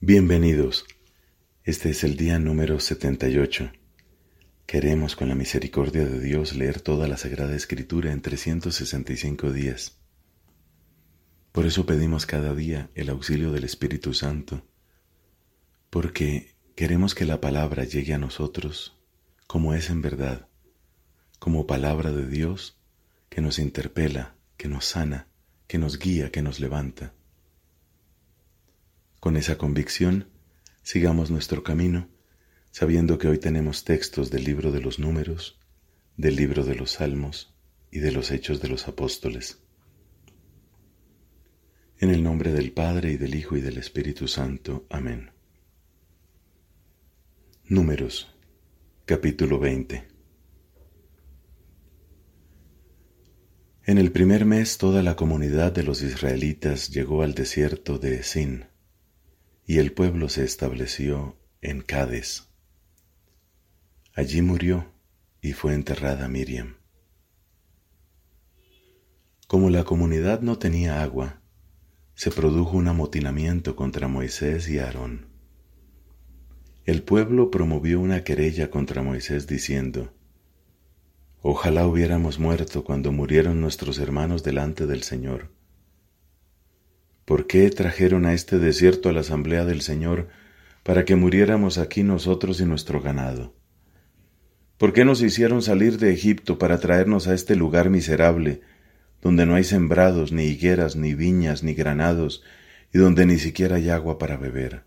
Bienvenidos. Este es el día número 78. Queremos, con la misericordia de Dios, leer toda la Sagrada Escritura en 365 días. Por eso pedimos cada día el auxilio del Espíritu Santo, porque queremos que la palabra llegue a nosotros como es en verdad, como palabra de Dios que nos interpela, que nos sana, que nos guía, que nos levanta. Con esa convicción, sigamos nuestro camino, sabiendo que hoy tenemos textos del libro de los números, del libro de los salmos y de los hechos de los apóstoles. En el nombre del Padre y del Hijo y del Espíritu Santo. Amén. Números, capítulo 20. En el primer mes toda la comunidad de los israelitas llegó al desierto de Sin y el pueblo se estableció en Cades. Allí murió y fue enterrada Miriam. Como la comunidad no tenía agua, se produjo un amotinamiento contra Moisés y Aarón. El pueblo promovió una querella contra Moisés diciendo, Ojalá hubiéramos muerto cuando murieron nuestros hermanos delante del Señor ¿Por qué trajeron a este desierto a la asamblea del Señor para que muriéramos aquí nosotros y nuestro ganado? ¿Por qué nos hicieron salir de Egipto para traernos a este lugar miserable, donde no hay sembrados, ni higueras, ni viñas, ni granados, y donde ni siquiera hay agua para beber?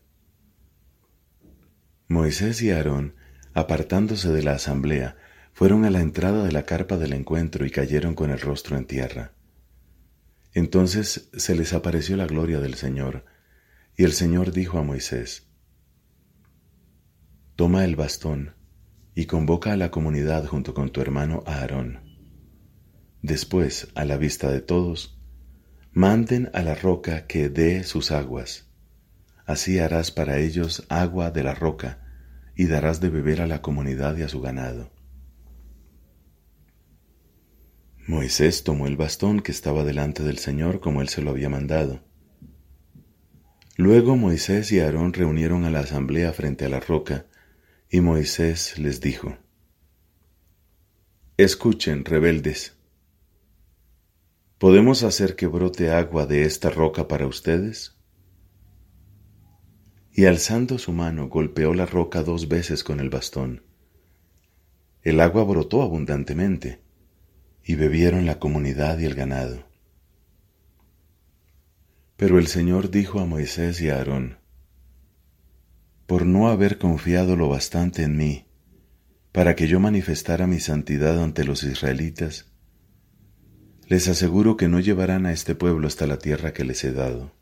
Moisés y Aarón, apartándose de la asamblea, fueron a la entrada de la carpa del encuentro y cayeron con el rostro en tierra. Entonces se les apareció la gloria del Señor, y el Señor dijo a Moisés, Toma el bastón y convoca a la comunidad junto con tu hermano Aarón. Después, a la vista de todos, manden a la roca que dé sus aguas. Así harás para ellos agua de la roca, y darás de beber a la comunidad y a su ganado. Moisés tomó el bastón que estaba delante del Señor como él se lo había mandado. Luego Moisés y Aarón reunieron a la asamblea frente a la roca, y Moisés les dijo, Escuchen, rebeldes, ¿podemos hacer que brote agua de esta roca para ustedes? Y alzando su mano golpeó la roca dos veces con el bastón. El agua brotó abundantemente y bebieron la comunidad y el ganado. Pero el Señor dijo a Moisés y a Aarón, por no haber confiado lo bastante en mí, para que yo manifestara mi santidad ante los israelitas, les aseguro que no llevarán a este pueblo hasta la tierra que les he dado.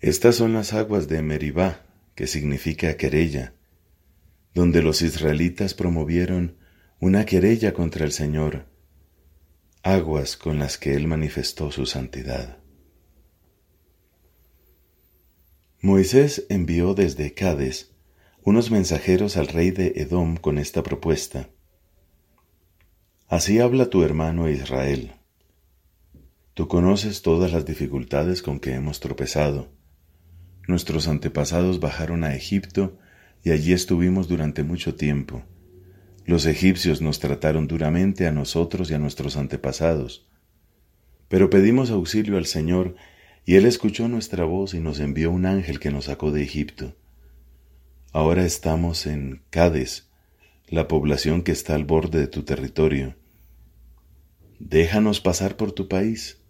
Estas son las aguas de Meribá, que significa querella, donde los israelitas promovieron una querella contra el Señor, aguas con las que Él manifestó su santidad. Moisés envió desde Cades unos mensajeros al rey de Edom con esta propuesta. Así habla tu hermano Israel. Tú conoces todas las dificultades con que hemos tropezado. Nuestros antepasados bajaron a Egipto y allí estuvimos durante mucho tiempo los egipcios nos trataron duramente a nosotros y a nuestros antepasados, pero pedimos auxilio al Señor y Él escuchó nuestra voz y nos envió un ángel que nos sacó de Egipto. Ahora estamos en Cades, la población que está al borde de tu territorio. Déjanos pasar por tu país.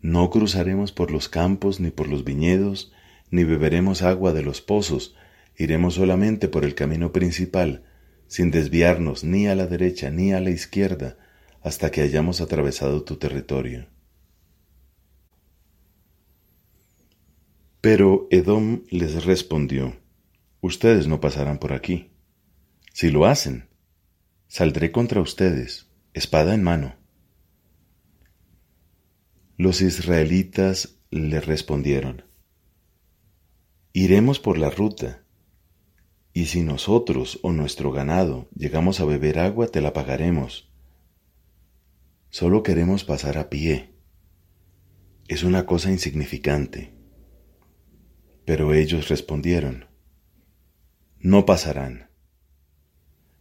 No cruzaremos por los campos ni por los viñedos, ni beberemos agua de los pozos, iremos solamente por el camino principal, sin desviarnos ni a la derecha ni a la izquierda hasta que hayamos atravesado tu territorio. Pero Edom les respondió, Ustedes no pasarán por aquí. Si lo hacen, saldré contra ustedes, espada en mano. Los israelitas le respondieron, Iremos por la ruta y si nosotros o nuestro ganado llegamos a beber agua, te la pagaremos. Solo queremos pasar a pie. Es una cosa insignificante. Pero ellos respondieron, No pasarán.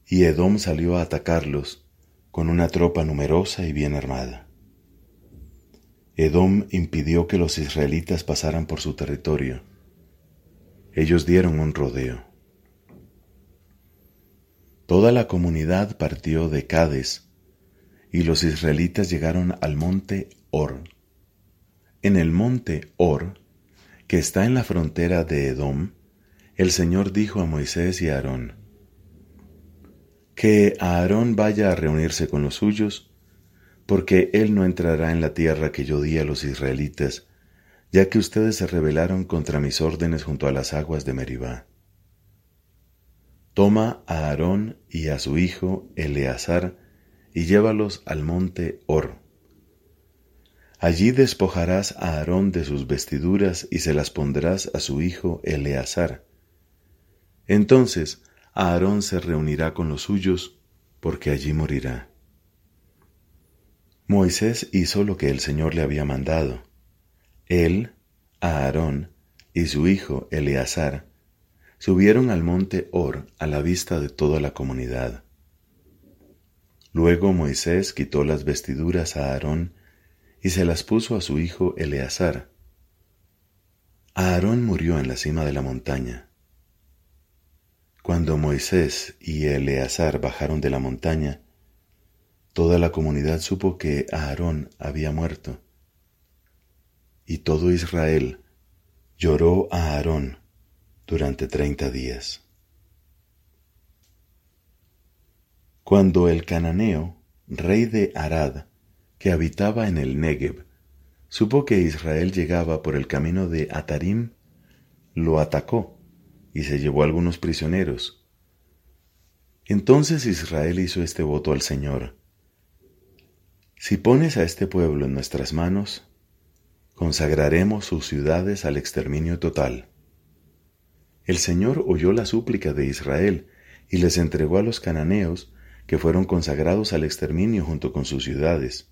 Y Edom salió a atacarlos con una tropa numerosa y bien armada. Edom impidió que los israelitas pasaran por su territorio. Ellos dieron un rodeo. Toda la comunidad partió de Cades y los israelitas llegaron al monte Or. En el monte Or, que está en la frontera de Edom, el Señor dijo a Moisés y a Aarón, que Aarón vaya a reunirse con los suyos, porque él no entrará en la tierra que yo di a los israelitas, ya que ustedes se rebelaron contra mis órdenes junto a las aguas de Meribá. Toma a Aarón y a su hijo Eleazar y llévalos al monte Or Allí despojarás a Aarón de sus vestiduras y se las pondrás a su hijo Eleazar. Entonces Aarón se reunirá con los suyos, porque allí morirá. Moisés hizo lo que el Señor le había mandado. Él, Aarón y su hijo Eleazar subieron al monte Or a la vista de toda la comunidad. Luego Moisés quitó las vestiduras a Aarón y se las puso a su hijo Eleazar. Aarón murió en la cima de la montaña. Cuando Moisés y Eleazar bajaron de la montaña, toda la comunidad supo que Aarón había muerto. Y todo Israel lloró a Aarón durante treinta días. Cuando el cananeo, rey de Arad, que habitaba en el Negev, supo que Israel llegaba por el camino de Atarim, lo atacó y se llevó algunos prisioneros. Entonces Israel hizo este voto al Señor. Si pones a este pueblo en nuestras manos, consagraremos sus ciudades al exterminio total. El Señor oyó la súplica de Israel y les entregó a los cananeos, que fueron consagrados al exterminio junto con sus ciudades.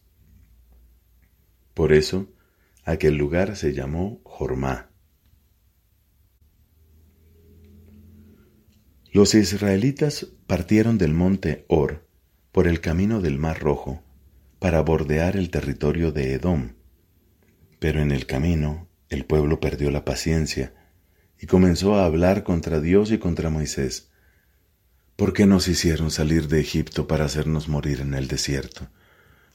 Por eso, aquel lugar se llamó Jormá. Los israelitas partieron del monte Or por el camino del Mar Rojo para bordear el territorio de Edom. Pero en el camino el pueblo perdió la paciencia y comenzó a hablar contra Dios y contra Moisés. ¿Por qué nos hicieron salir de Egipto para hacernos morir en el desierto?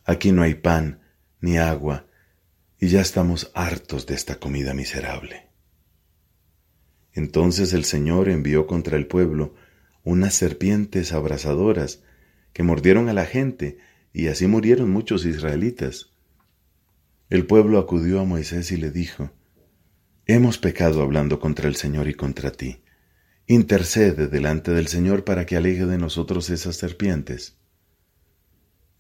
Aquí no hay pan, ni agua, y ya estamos hartos de esta comida miserable. Entonces el Señor envió contra el pueblo unas serpientes abrasadoras que mordieron a la gente y así murieron muchos israelitas. El pueblo acudió a Moisés y le dijo, Hemos pecado hablando contra el Señor y contra ti. Intercede delante del Señor para que aleje de nosotros esas serpientes.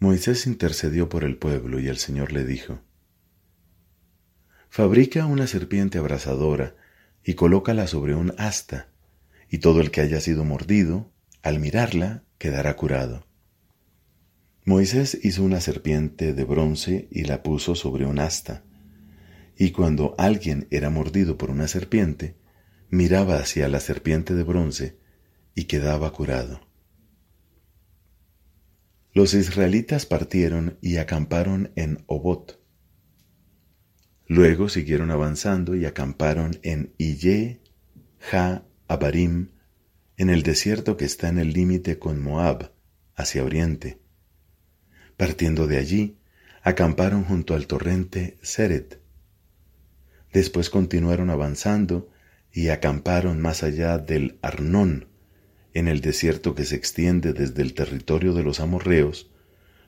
Moisés intercedió por el pueblo y el Señor le dijo, Fabrica una serpiente abrasadora y colócala sobre un asta, y todo el que haya sido mordido, al mirarla, quedará curado. Moisés hizo una serpiente de bronce y la puso sobre un asta, y cuando alguien era mordido por una serpiente, miraba hacia la serpiente de bronce y quedaba curado. Los israelitas partieron y acamparon en Obot, Luego siguieron avanzando y acamparon en Iye, Ja, Abarim, en el desierto que está en el límite con Moab, hacia oriente. Partiendo de allí, acamparon junto al torrente Seret. Después continuaron avanzando y acamparon más allá del Arnón, en el desierto que se extiende desde el territorio de los amorreos,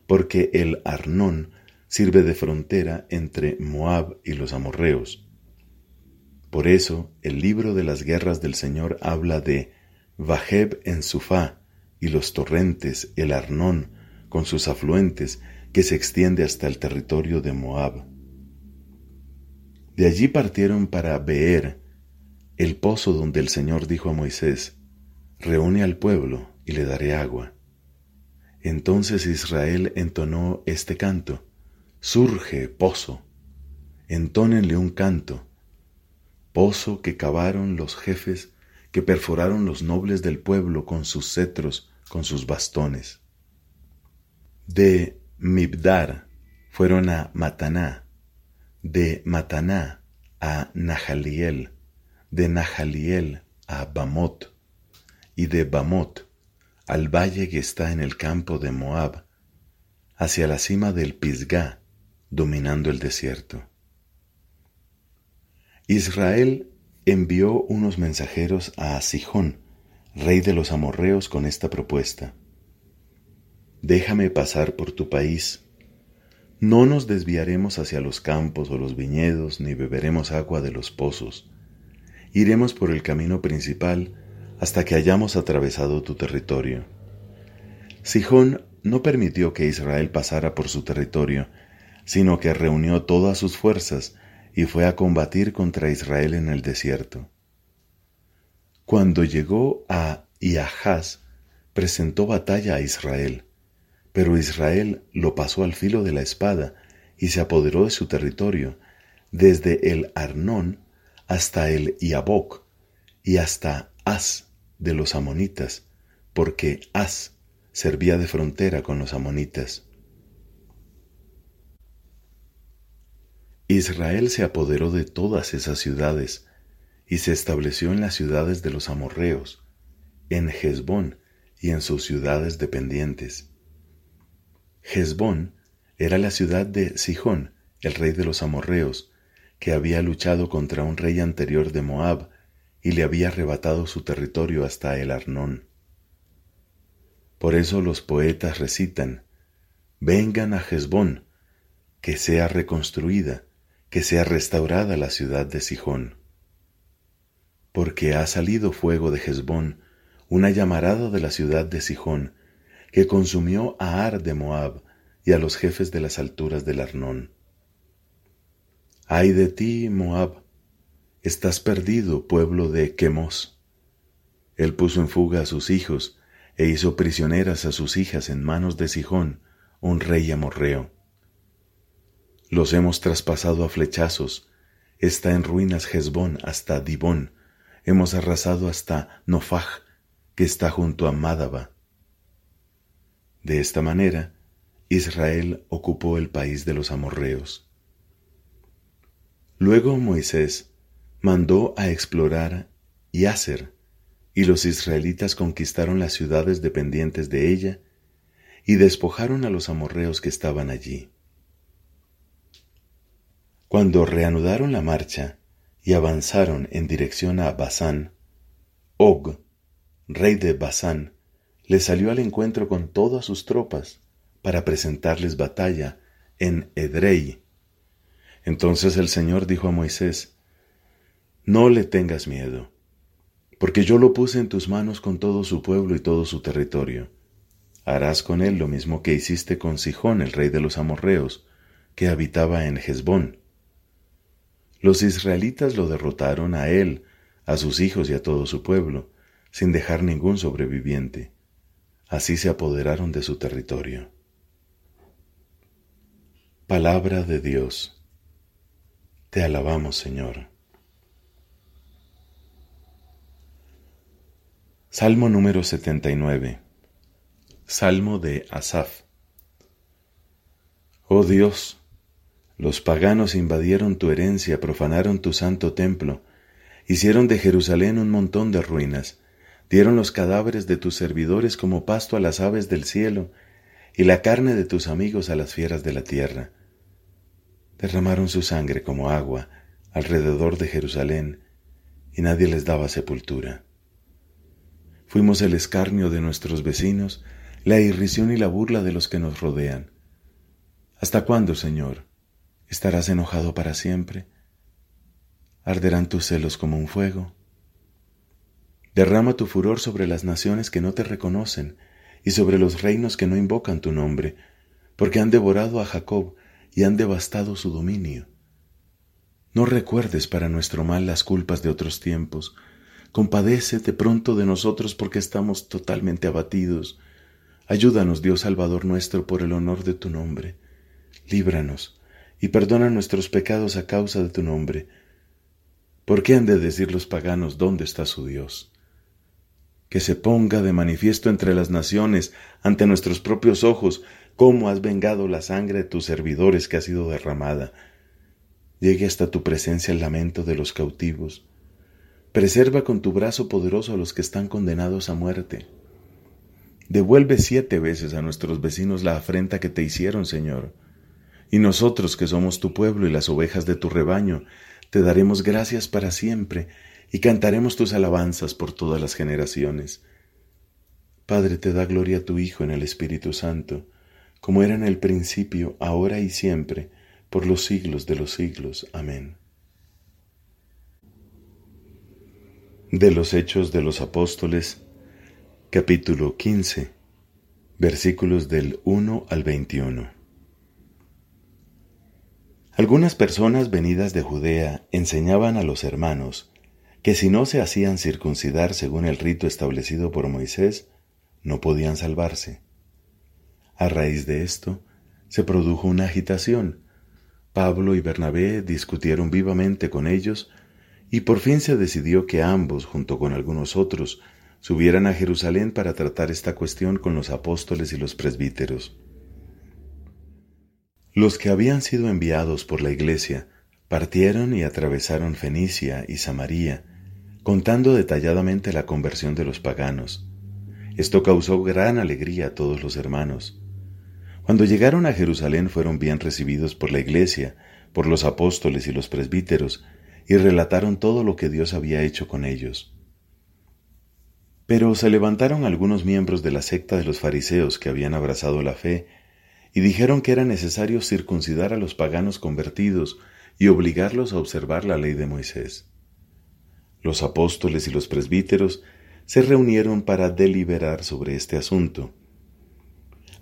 porque el Arnón sirve de frontera entre Moab y los amorreos. Por eso el libro de las guerras del Señor habla de Vajeb en Sufá y los torrentes, el Arnón, con sus afluentes, que se extiende hasta el territorio de Moab. De allí partieron para Beer, el pozo donde el Señor dijo a Moisés, Reúne al pueblo y le daré agua. Entonces Israel entonó este canto, Surge, pozo, entónenle un canto. pozo que cavaron los jefes, que perforaron los nobles del pueblo con sus cetros, con sus bastones. De Mibdar fueron a Mataná, de Mataná a Nahaliel, de Nahaliel a Bamot, y de Bamot al valle que está en el campo de Moab, hacia la cima del Pisgá, dominando el desierto. Israel envió unos mensajeros a Sijón, rey de los amorreos, con esta propuesta. Déjame pasar por tu país. No nos desviaremos hacia los campos o los viñedos, ni beberemos agua de los pozos. Iremos por el camino principal hasta que hayamos atravesado tu territorio. Sijón no permitió que Israel pasara por su territorio, sino que reunió todas sus fuerzas y fue a combatir contra Israel en el desierto. Cuando llegó a Iahaz, presentó batalla a Israel, pero Israel lo pasó al filo de la espada y se apoderó de su territorio, desde el Arnón hasta el Iabok y hasta As de los amonitas, porque As servía de frontera con los amonitas. Israel se apoderó de todas esas ciudades y se estableció en las ciudades de los amorreos, en Hezbón y en sus ciudades dependientes. Hezbón era la ciudad de Sijón, el rey de los amorreos, que había luchado contra un rey anterior de Moab y le había arrebatado su territorio hasta el Arnón. Por eso los poetas recitan, Vengan a Hezbón, que sea reconstruida, que sea restaurada la ciudad de Sijón. Porque ha salido fuego de Hezbón, una llamarada de la ciudad de Sijón, que consumió a Ar de Moab y a los jefes de las alturas del Arnón. Ay de ti, Moab, estás perdido, pueblo de Quemos. Él puso en fuga a sus hijos e hizo prisioneras a sus hijas en manos de Sijón, un rey amorreo. Los hemos traspasado a flechazos. Está en ruinas Hezbón hasta Dibón. Hemos arrasado hasta Nofaj, que está junto a Mádaba. De esta manera, Israel ocupó el país de los amorreos. Luego Moisés mandó a explorar Yaser, y los israelitas conquistaron las ciudades dependientes de ella y despojaron a los amorreos que estaban allí. Cuando reanudaron la marcha y avanzaron en dirección a Basán, Og, rey de Basán, le salió al encuentro con todas sus tropas para presentarles batalla en Edrei. Entonces el Señor dijo a Moisés, No le tengas miedo, porque yo lo puse en tus manos con todo su pueblo y todo su territorio. Harás con él lo mismo que hiciste con Sijón, el rey de los amorreos, que habitaba en Hezbón los israelitas lo derrotaron a él, a sus hijos y a todo su pueblo, sin dejar ningún sobreviviente. Así se apoderaron de su territorio. Palabra de Dios. Te alabamos, Señor. Salmo número 79. Salmo de Asaf. Oh Dios, los paganos invadieron tu herencia, profanaron tu santo templo, hicieron de Jerusalén un montón de ruinas, dieron los cadáveres de tus servidores como pasto a las aves del cielo, y la carne de tus amigos a las fieras de la tierra. Derramaron su sangre como agua alrededor de Jerusalén, y nadie les daba sepultura. Fuimos el escarnio de nuestros vecinos, la irrisión y la burla de los que nos rodean. ¿Hasta cuándo, Señor? ¿Estarás enojado para siempre? ¿Arderán tus celos como un fuego? Derrama tu furor sobre las naciones que no te reconocen y sobre los reinos que no invocan tu nombre, porque han devorado a Jacob y han devastado su dominio. No recuerdes para nuestro mal las culpas de otros tiempos. Compadécete pronto de nosotros porque estamos totalmente abatidos. Ayúdanos, Dios Salvador nuestro, por el honor de tu nombre. Líbranos y perdona nuestros pecados a causa de tu nombre. ¿Por qué han de decir los paganos dónde está su Dios? Que se ponga de manifiesto entre las naciones, ante nuestros propios ojos, cómo has vengado la sangre de tus servidores que ha sido derramada. Llegue hasta tu presencia el lamento de los cautivos. Preserva con tu brazo poderoso a los que están condenados a muerte. Devuelve siete veces a nuestros vecinos la afrenta que te hicieron, Señor. Y nosotros, que somos tu pueblo y las ovejas de tu rebaño, te daremos gracias para siempre y cantaremos tus alabanzas por todas las generaciones. Padre, te da gloria a tu Hijo en el Espíritu Santo, como era en el principio, ahora y siempre, por los siglos de los siglos. Amén. De los Hechos de los Apóstoles, capítulo 15, versículos del 1 al 21. Algunas personas venidas de Judea enseñaban a los hermanos que si no se hacían circuncidar según el rito establecido por Moisés, no podían salvarse. A raíz de esto, se produjo una agitación. Pablo y Bernabé discutieron vivamente con ellos y por fin se decidió que ambos, junto con algunos otros, subieran a Jerusalén para tratar esta cuestión con los apóstoles y los presbíteros. Los que habían sido enviados por la iglesia partieron y atravesaron Fenicia y Samaria, contando detalladamente la conversión de los paganos. Esto causó gran alegría a todos los hermanos. Cuando llegaron a Jerusalén fueron bien recibidos por la iglesia, por los apóstoles y los presbíteros, y relataron todo lo que Dios había hecho con ellos. Pero se levantaron algunos miembros de la secta de los fariseos que habían abrazado la fe y dijeron que era necesario circuncidar a los paganos convertidos y obligarlos a observar la ley de Moisés. Los apóstoles y los presbíteros se reunieron para deliberar sobre este asunto.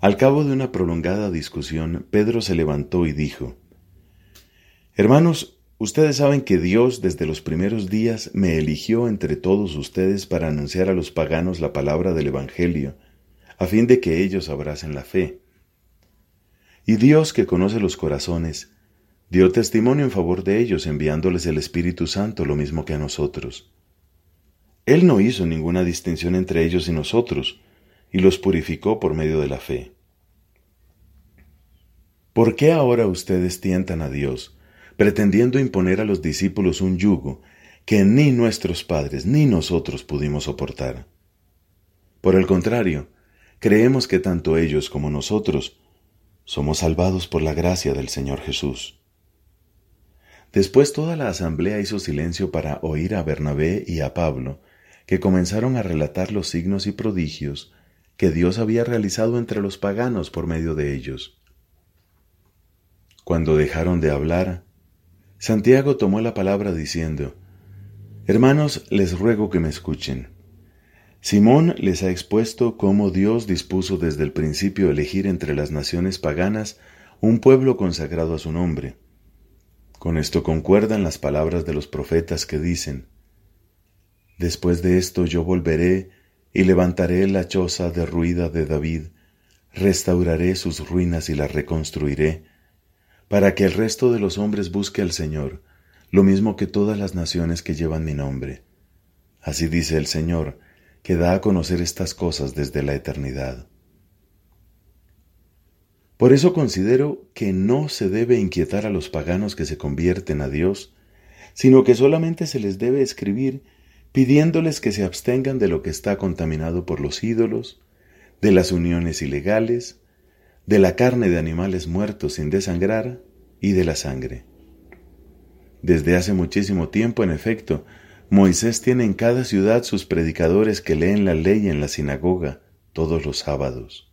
Al cabo de una prolongada discusión, Pedro se levantó y dijo, Hermanos, ustedes saben que Dios desde los primeros días me eligió entre todos ustedes para anunciar a los paganos la palabra del Evangelio, a fin de que ellos abracen la fe. Y Dios, que conoce los corazones, dio testimonio en favor de ellos enviándoles el Espíritu Santo lo mismo que a nosotros. Él no hizo ninguna distinción entre ellos y nosotros, y los purificó por medio de la fe. ¿Por qué ahora ustedes tientan a Dios, pretendiendo imponer a los discípulos un yugo que ni nuestros padres ni nosotros pudimos soportar? Por el contrario, creemos que tanto ellos como nosotros somos salvados por la gracia del Señor Jesús. Después toda la asamblea hizo silencio para oír a Bernabé y a Pablo, que comenzaron a relatar los signos y prodigios que Dios había realizado entre los paganos por medio de ellos. Cuando dejaron de hablar, Santiago tomó la palabra diciendo, Hermanos, les ruego que me escuchen. Simón les ha expuesto cómo Dios dispuso desde el principio elegir entre las naciones paganas un pueblo consagrado a su nombre. Con esto concuerdan las palabras de los profetas que dicen, Después de esto yo volveré y levantaré la choza derruida de David, restauraré sus ruinas y las reconstruiré, para que el resto de los hombres busque al Señor, lo mismo que todas las naciones que llevan mi nombre. Así dice el Señor, que da a conocer estas cosas desde la eternidad. Por eso considero que no se debe inquietar a los paganos que se convierten a Dios, sino que solamente se les debe escribir pidiéndoles que se abstengan de lo que está contaminado por los ídolos, de las uniones ilegales, de la carne de animales muertos sin desangrar y de la sangre. Desde hace muchísimo tiempo, en efecto, Moisés tiene en cada ciudad sus predicadores que leen la ley en la sinagoga todos los sábados.